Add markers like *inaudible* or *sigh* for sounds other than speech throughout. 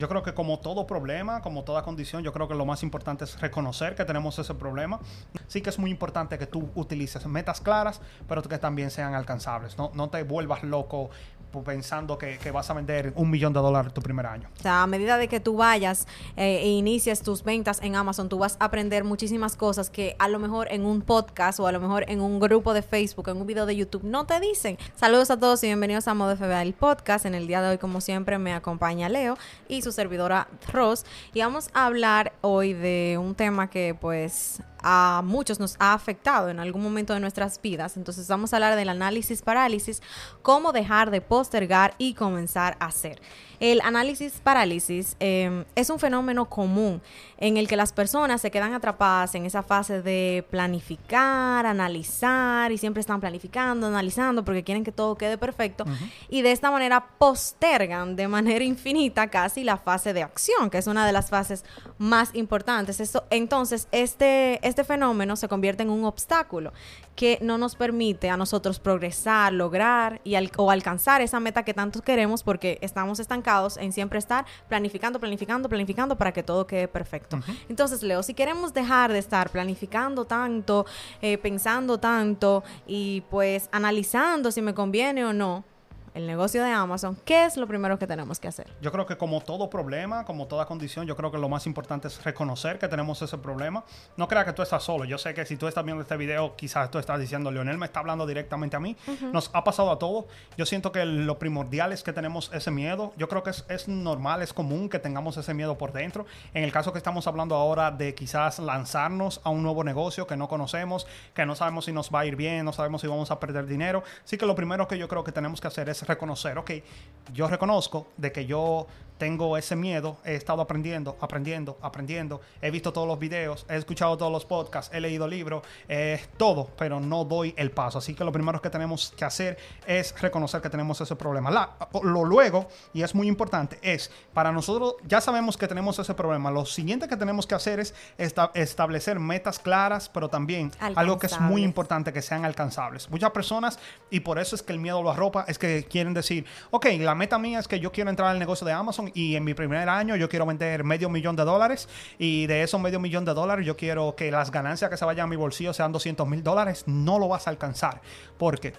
Yo creo que como todo problema, como toda condición, yo creo que lo más importante es reconocer que tenemos ese problema. Sí que es muy importante que tú utilices metas claras, pero que también sean alcanzables. No, no te vuelvas loco pensando que, que, vas a vender un millón de dólares tu primer año. O sea, a medida de que tú vayas eh, e inicies tus ventas en Amazon, tú vas a aprender muchísimas cosas que a lo mejor en un podcast o a lo mejor en un grupo de Facebook, en un video de YouTube, no te dicen. Saludos a todos y bienvenidos a Modo FBA, el podcast. En el día de hoy, como siempre, me acompaña Leo y su servidora Ross. Y vamos a hablar hoy de un tema que pues a muchos nos ha afectado en algún momento de nuestras vidas. Entonces vamos a hablar del análisis parálisis, cómo dejar de postergar y comenzar a hacer. El análisis parálisis em, es un fenómeno común en el que las personas se quedan atrapadas en esa fase de planificar, analizar y siempre están planificando, analizando porque quieren que todo quede perfecto y de esta manera postergan de manera infinita casi la fase de acción, que es una de las fases más importantes. Eso, entonces, este, este fenómeno se convierte en un obstáculo que no nos permite a nosotros progresar, lograr y o alcanzar esa meta que tanto queremos porque estamos estancados en siempre estar planificando, planificando, planificando para que todo quede perfecto. Entonces, Leo, si queremos dejar de estar planificando tanto, eh, pensando tanto y pues analizando si me conviene o no, el negocio de Amazon, ¿qué es lo primero que tenemos que hacer? Yo creo que como todo problema, como toda condición, yo creo que lo más importante es reconocer que tenemos ese problema. No crea que tú estás solo. Yo sé que si tú estás viendo este video, quizás tú estás diciendo, Leonel me está hablando directamente a mí. Nos ha pasado a todos. Yo siento que lo primordial es que tenemos ese miedo. Yo creo que es, es normal, es común que tengamos ese miedo por dentro. En el caso que estamos hablando ahora de quizás lanzarnos a un nuevo negocio que no conocemos, que no sabemos si nos va a ir bien, no sabemos si vamos a perder dinero. Sí que lo primero que yo creo que tenemos que hacer es reconocer, ok, yo reconozco de que yo tengo ese miedo, he estado aprendiendo, aprendiendo, aprendiendo, he visto todos los videos, he escuchado todos los podcasts, he leído libros, eh, todo, pero no doy el paso. Así que lo primero que tenemos que hacer es reconocer que tenemos ese problema. La, lo luego, y es muy importante, es para nosotros, ya sabemos que tenemos ese problema, lo siguiente que tenemos que hacer es establecer metas claras, pero también algo que es muy importante, que sean alcanzables. Muchas personas, y por eso es que el miedo lo arropa, es que quieren decir, ok, la meta mía es que yo quiero entrar al negocio de Amazon, y en mi primer año yo quiero vender medio millón de dólares y de esos medio millón de dólares yo quiero que las ganancias que se vayan a mi bolsillo sean 200 mil dólares, no lo vas a alcanzar. Porque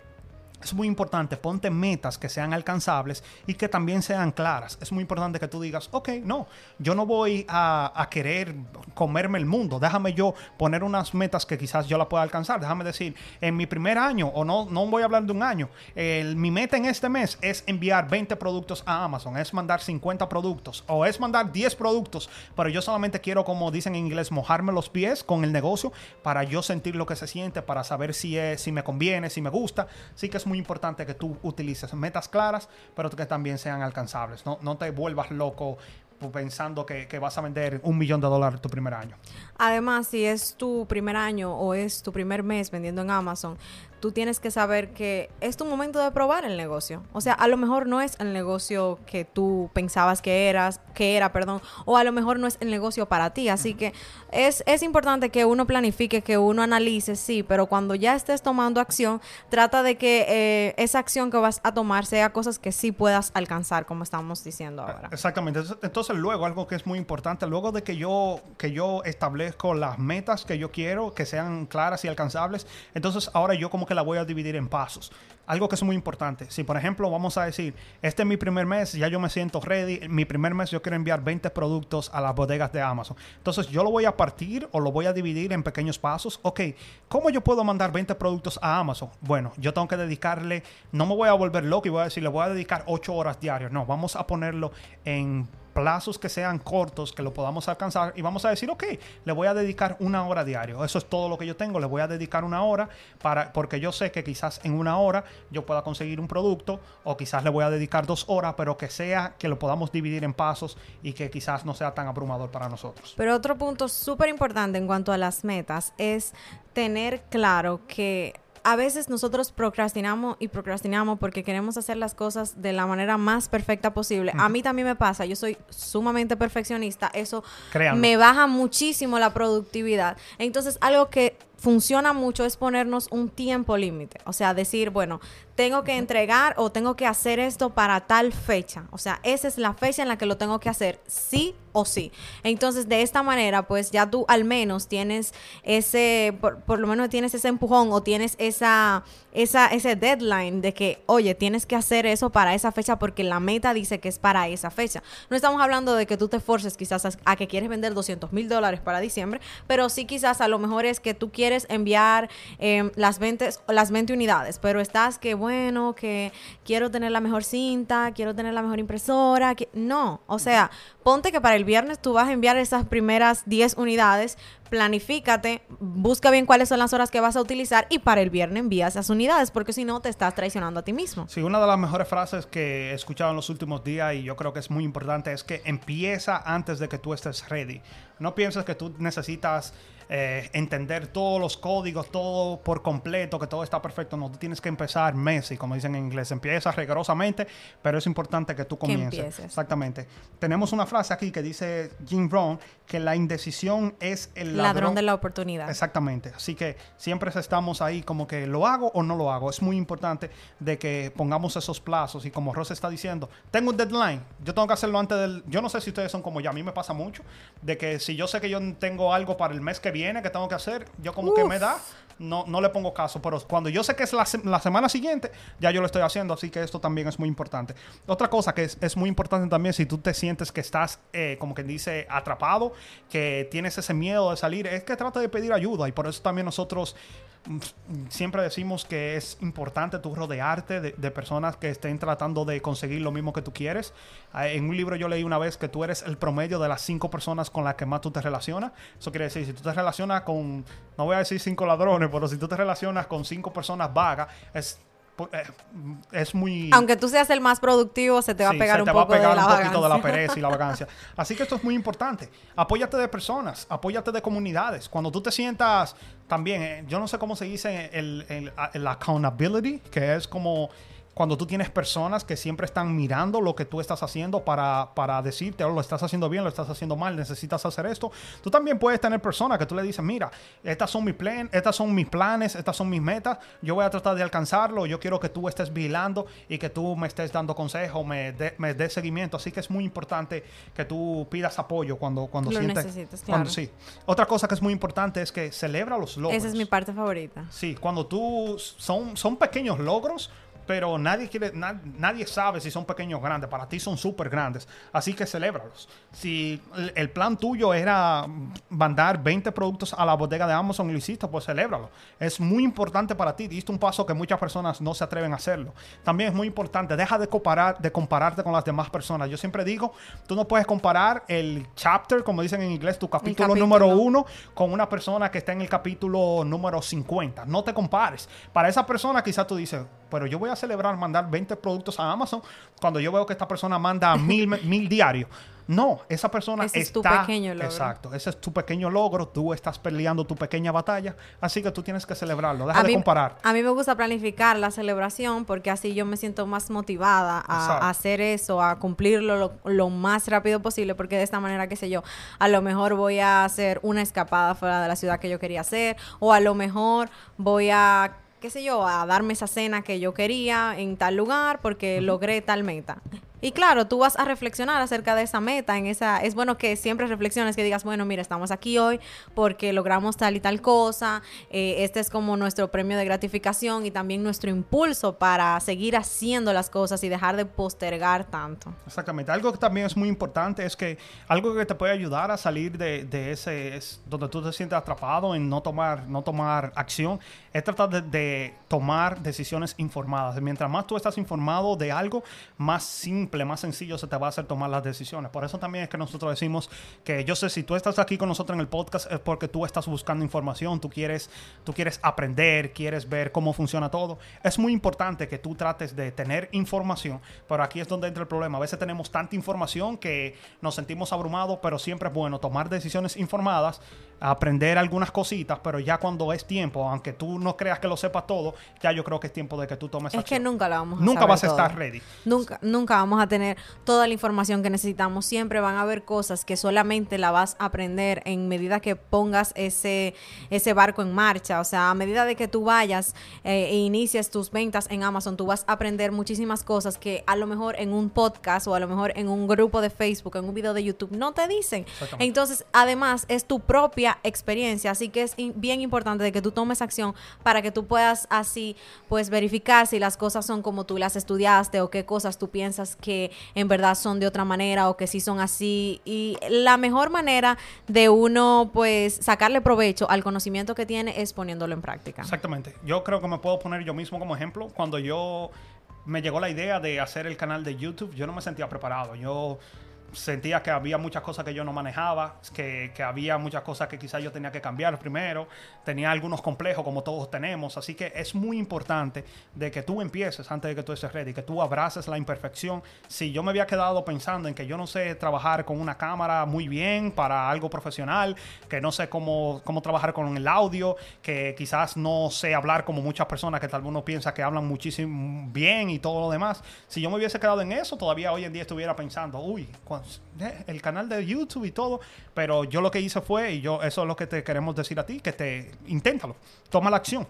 es muy importante, ponte metas que sean alcanzables y que también sean claras. Es muy importante que tú digas, ok, no, yo no voy a, querer comerme el mundo, déjame yo poner unas metas que quizás yo la pueda alcanzar. Déjame decir, en mi primer año, o no, no voy a hablar de un año, mi meta en este mes es enviar 20 productos a Amazon, es mandar 50 productos o es mandar 10 productos, pero yo solamente quiero, como dicen en inglés, mojarme los pies con el negocio para yo sentir lo que se siente, para saber si, es, si me conviene, si me gusta. Sí que es muy importante que tú utilices metas claras, pero que también sean alcanzables. No, no te vuelvas loco pensando que, que, vas a vender un millón de dólares tu primer año. Además, si es tu primer año o es tu primer mes vendiendo en Amazon, tú tienes que saber que es tu momento de probar el negocio. O sea, a lo mejor no es el negocio que tú pensabas que eras, que era, perdón, o a lo mejor no es el negocio para ti. Así que es, es importante que uno planifique, que uno analice, sí, pero cuando ya estés tomando acción, trata de que eh, esa acción que vas a tomar sea cosas que sí puedas alcanzar, como estamos diciendo ahora. Exactamente. Entonces, luego, algo que es muy importante, luego de que yo, que yo establezco las metas que yo quiero, que sean claras y alcanzables, entonces ahora yo como que la voy a dividir en pasos. Algo que es muy importante. Si, por ejemplo, vamos a decir, este es mi primer mes, ya yo me siento ready. Mi primer mes yo quiero enviar 20 productos a las bodegas de Amazon. Entonces, yo lo voy a partir o lo voy a dividir en pequeños pasos. Ok, ¿cómo yo puedo mandar 20 productos a Amazon? Bueno, yo tengo que dedicarle, no me voy a volver loco y voy a decir, le voy a dedicar 8 horas diarias. No, vamos a ponerlo en plazos que sean cortos, que lo podamos alcanzar y vamos a decir, ok, le voy a dedicar una hora diario. Eso es todo lo que yo tengo, le voy a dedicar una hora para, porque yo sé que quizás en una hora yo pueda conseguir un producto o quizás le voy a dedicar dos horas, pero que sea que lo podamos dividir en pasos y que quizás no sea tan abrumador para nosotros. Pero otro punto súper importante en cuanto a las metas es tener claro que a veces nosotros procrastinamos y procrastinamos porque queremos hacer las cosas de la manera más perfecta posible. A mí también me pasa, yo soy sumamente perfeccionista, eso me baja muchísimo la productividad. Entonces, algo que funciona mucho es ponernos un tiempo límite. O sea, decir, bueno, tengo que entregar o tengo que hacer esto para tal fecha. O sea, esa es la fecha en la que lo tengo que hacer, sí o sí. Entonces, de esta manera, pues ya tú al menos tienes ese, por, lo menos tienes ese empujón o tienes esa, esa, ese deadline de que, oye, tienes que hacer eso para esa fecha porque la meta dice que es para esa fecha. No estamos hablando de que tú te forces quizás a, que quieres vender 200 mil dólares para diciembre, pero sí quizás a lo mejor es que tú quieres enviar em, las, 20, las 20 unidades, pero estás que, bueno, que quiero tener la mejor cinta, quiero tener la mejor impresora. Que... No, o sea, ponte que para el viernes tú vas a enviar esas primeras 10 unidades, planifícate, busca bien cuáles son las horas que vas a utilizar y para el viernes envía esas unidades, porque si no te estás traicionando a ti mismo. Sí, una de las mejores frases que he escuchado en los últimos días y yo creo que es muy importante es que empieza antes de que tú estés ready. No pienses que tú necesitas eh, entender todos los códigos, todo por completo, que todo está perfecto. No, tú tienes que empezar Messi, como dicen en inglés. Empieza rigurosamente, pero es importante que tú comiences. Exactamente. Tenemos una frase aquí que dice Jim Rohn que la indecisión es el ladrón, de la oportunidad. Exactamente. Así que siempre estamos ahí como que lo hago o no lo hago. Es muy importante de que pongamos esos plazos y como Ross está diciendo, tengo un deadline. Yo tengo que hacerlo antes del... Yo no sé si ustedes son como yo. A mí me pasa mucho de que si yo sé que yo tengo algo para el mes que viene que tengo que hacer, yo como que me da, no, no le pongo caso. Pero cuando yo sé que es la, la, semana siguiente, ya yo lo estoy haciendo. Así que esto también es muy importante. Otra cosa que es, es muy importante también, si tú te sientes que estás, eh, como quien dice, atrapado, que tienes ese miedo de salir, es que trata de pedir ayuda. Y por eso también nosotros siempre decimos que es importante tú rodearte de, personas que estén tratando de conseguir lo mismo que tú quieres. Ah, en un libro yo leí una vez que tú eres el promedio de las cinco personas con las que más tú te relacionas. Eso quiere decir, si tú te relacionas con, no voy a decir cinco ladrones, pero si tú te relacionas con cinco personas vagas, es es muy... Aunque tú seas el más productivo, se te va a pegar un poco de la un poquito de la pereza y la vacancia. *laughs* Así que esto es muy importante. Apóyate de personas, apóyate de comunidades. Cuando tú te sientas también, eh, yo no sé cómo se dice el, el, el accountability, que es como cuando tú tienes personas que siempre están mirando lo que tú estás haciendo para, para decirte, oh, lo estás haciendo bien, lo estás haciendo mal, necesitas hacer esto. Tú también puedes tener personas que tú le dices, mira, estas son mis, plan, estas son mis planes, estas son mis metas, yo voy a tratar de alcanzarlo, yo quiero que tú estés vigilando y que tú me estés dando consejos, me des me seguimiento. Así que es muy importante que tú pidas apoyo cuando, cuando lo sientes... Necesitas, claro. sí. Otra cosa que es muy importante es que celebra los logros. Esa es mi parte favorita. Sí, cuando tú... Son, son pequeños logros, pero nadie quiere, nadie sabe si son pequeños o grandes. Para ti son súper grandes. Así que celébralos. Si el, plan tuyo era mandar 20 productos a la bodega de Amazon y lo hiciste, pues celébralo. Es muy importante para ti. Diste un paso que muchas personas no se atreven a hacerlo. También es muy importante, deja de comparar, de compararte con las demás personas. Yo siempre digo, tú no puedes comparar el chapter, como dicen en inglés, tu capítulo, capítulo. número uno, con una persona que está en el capítulo número 50. No te compares. Para esa persona quizás tú dices, pero yo voy a celebrar mandar 20 productos a Amazon cuando yo veo que esta persona manda *laughs* mil, mil diarios. No, esa persona ese está... Es tu pequeño logro. Exacto, ese es tu pequeño logro, tú estás peleando tu pequeña batalla, así que tú tienes que celebrarlo, deja de comparar. A mí me gusta planificar la celebración porque así yo me siento más motivada a, hacer eso, a cumplirlo lo, lo, más rápido posible, porque de esta manera, qué sé yo, a lo mejor voy a hacer una escapada fuera de la ciudad que yo quería hacer, o a lo mejor voy a qué sé yo, a darme esa cena que yo quería en tal lugar porque logré tal meta. Y claro, tú vas a reflexionar acerca de esa meta, en esa es bueno que siempre reflexiones, que digas, bueno, mira, estamos aquí hoy porque logramos tal y tal cosa, eh, este es como nuestro premio de gratificación y también nuestro impulso para seguir haciendo las cosas y dejar de postergar tanto. Exactamente, algo que también es muy importante es que algo que te puede ayudar a salir de, ese, es donde tú te sientes atrapado en no tomar, no tomar acción, es tratar de, de tomar decisiones informadas. Mientras más tú estás informado de algo, más simple más sencillo se te va a hacer tomar las decisiones. Por eso también es que nosotros decimos que yo sé, si tú estás aquí con nosotros en el podcast es porque tú estás buscando información, tú quieres, tú quieres aprender, quieres ver cómo funciona todo. Es muy importante que tú trates de tener información, pero aquí es donde entra el problema. A veces tenemos tanta información que nos sentimos abrumados, pero siempre es bueno tomar decisiones informadas aprender algunas cositas, pero ya cuando es tiempo, aunque tú no creas que lo sepas todo, ya yo creo que es tiempo de que tú tomes Es que nunca lo vamos a Nunca vas a estar ready. Nunca, nunca vamos vamos a tener toda la información que necesitamos. Siempre van a haber cosas que solamente la vas a aprender en medida que pongas ese, ese barco en marcha. O sea, a medida de que tú vayas eh, e inicies tus ventas en Amazon, tú vas a aprender muchísimas cosas que a lo mejor en un podcast o a lo mejor en un grupo de Facebook, en un video de YouTube, no te dicen. Entonces, además, es tu propia experiencia. Así que es bien importante de que tú tomes acción para que tú puedas así, pues, verificar si las cosas son como tú las estudiaste o qué cosas tú piensas que en verdad son de otra manera o que sí son así. Y la mejor manera de uno, pues, sacarle provecho al conocimiento que tiene es poniéndolo en práctica. Exactamente. Yo creo que me puedo poner yo mismo como ejemplo. Cuando yo me llegó la idea de hacer el canal de YouTube, yo no me sentía preparado. Yo sentía que había muchas cosas que yo no manejaba, que, que había muchas cosas que quizás yo tenía que cambiar primero, tenía algunos complejos como todos tenemos, así que es muy importante de que tú empieces antes de que tú estés ready, que tú abraces la imperfección. Si yo me había quedado pensando en que yo no sé trabajar con una cámara muy bien para algo profesional, que no sé cómo, cómo trabajar con el audio, que quizás no sé hablar como muchas personas que tal vez uno piensa que hablan muchísimo bien y todo lo demás, si yo me hubiese quedado en eso, todavía hoy en día estuviera pensando, uy, el canal de YouTube y todo, pero yo lo que hice fue, y yo eso es lo que te queremos decir a ti, que te inténtalo, toma la acción.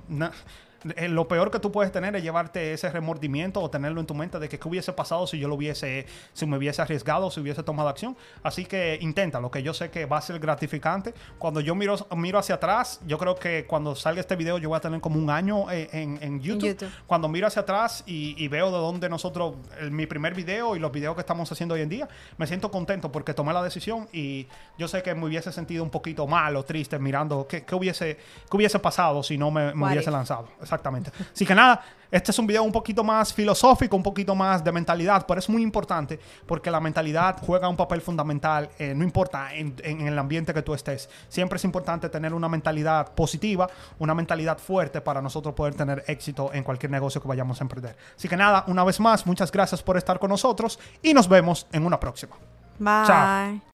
Lo peor que tú puedes tener es llevarte ese remordimiento o tenerlo en tu mente de que qué hubiese pasado si yo lo hubiese, si me hubiese arriesgado, si hubiese tomado acción. Así que intenta, lo que yo sé que va a ser gratificante. Cuando yo miro, miro hacia atrás, yo creo que cuando salga este video yo voy a tener como un año eh, en, YouTube. Cuando miro hacia atrás y, veo de dónde nosotros, mi primer video y los videos que estamos haciendo hoy en día, me siento contento porque tomé la decisión y yo sé que me hubiese sentido un poquito mal o triste mirando qué, hubiese, qué hubiese pasado si no me, hubiese lanzado. Exactamente. Así que nada, este es un video un poquito más filosófico, un poquito más de mentalidad, pero es muy importante porque la mentalidad juega un papel fundamental, eh, no importa en, el ambiente que tú estés. Siempre es importante tener una mentalidad positiva, una mentalidad fuerte para nosotros poder tener éxito en cualquier negocio que vayamos a emprender. Así que nada, una vez más, muchas gracias por estar con nosotros y nos vemos en una próxima. Bye. Chao.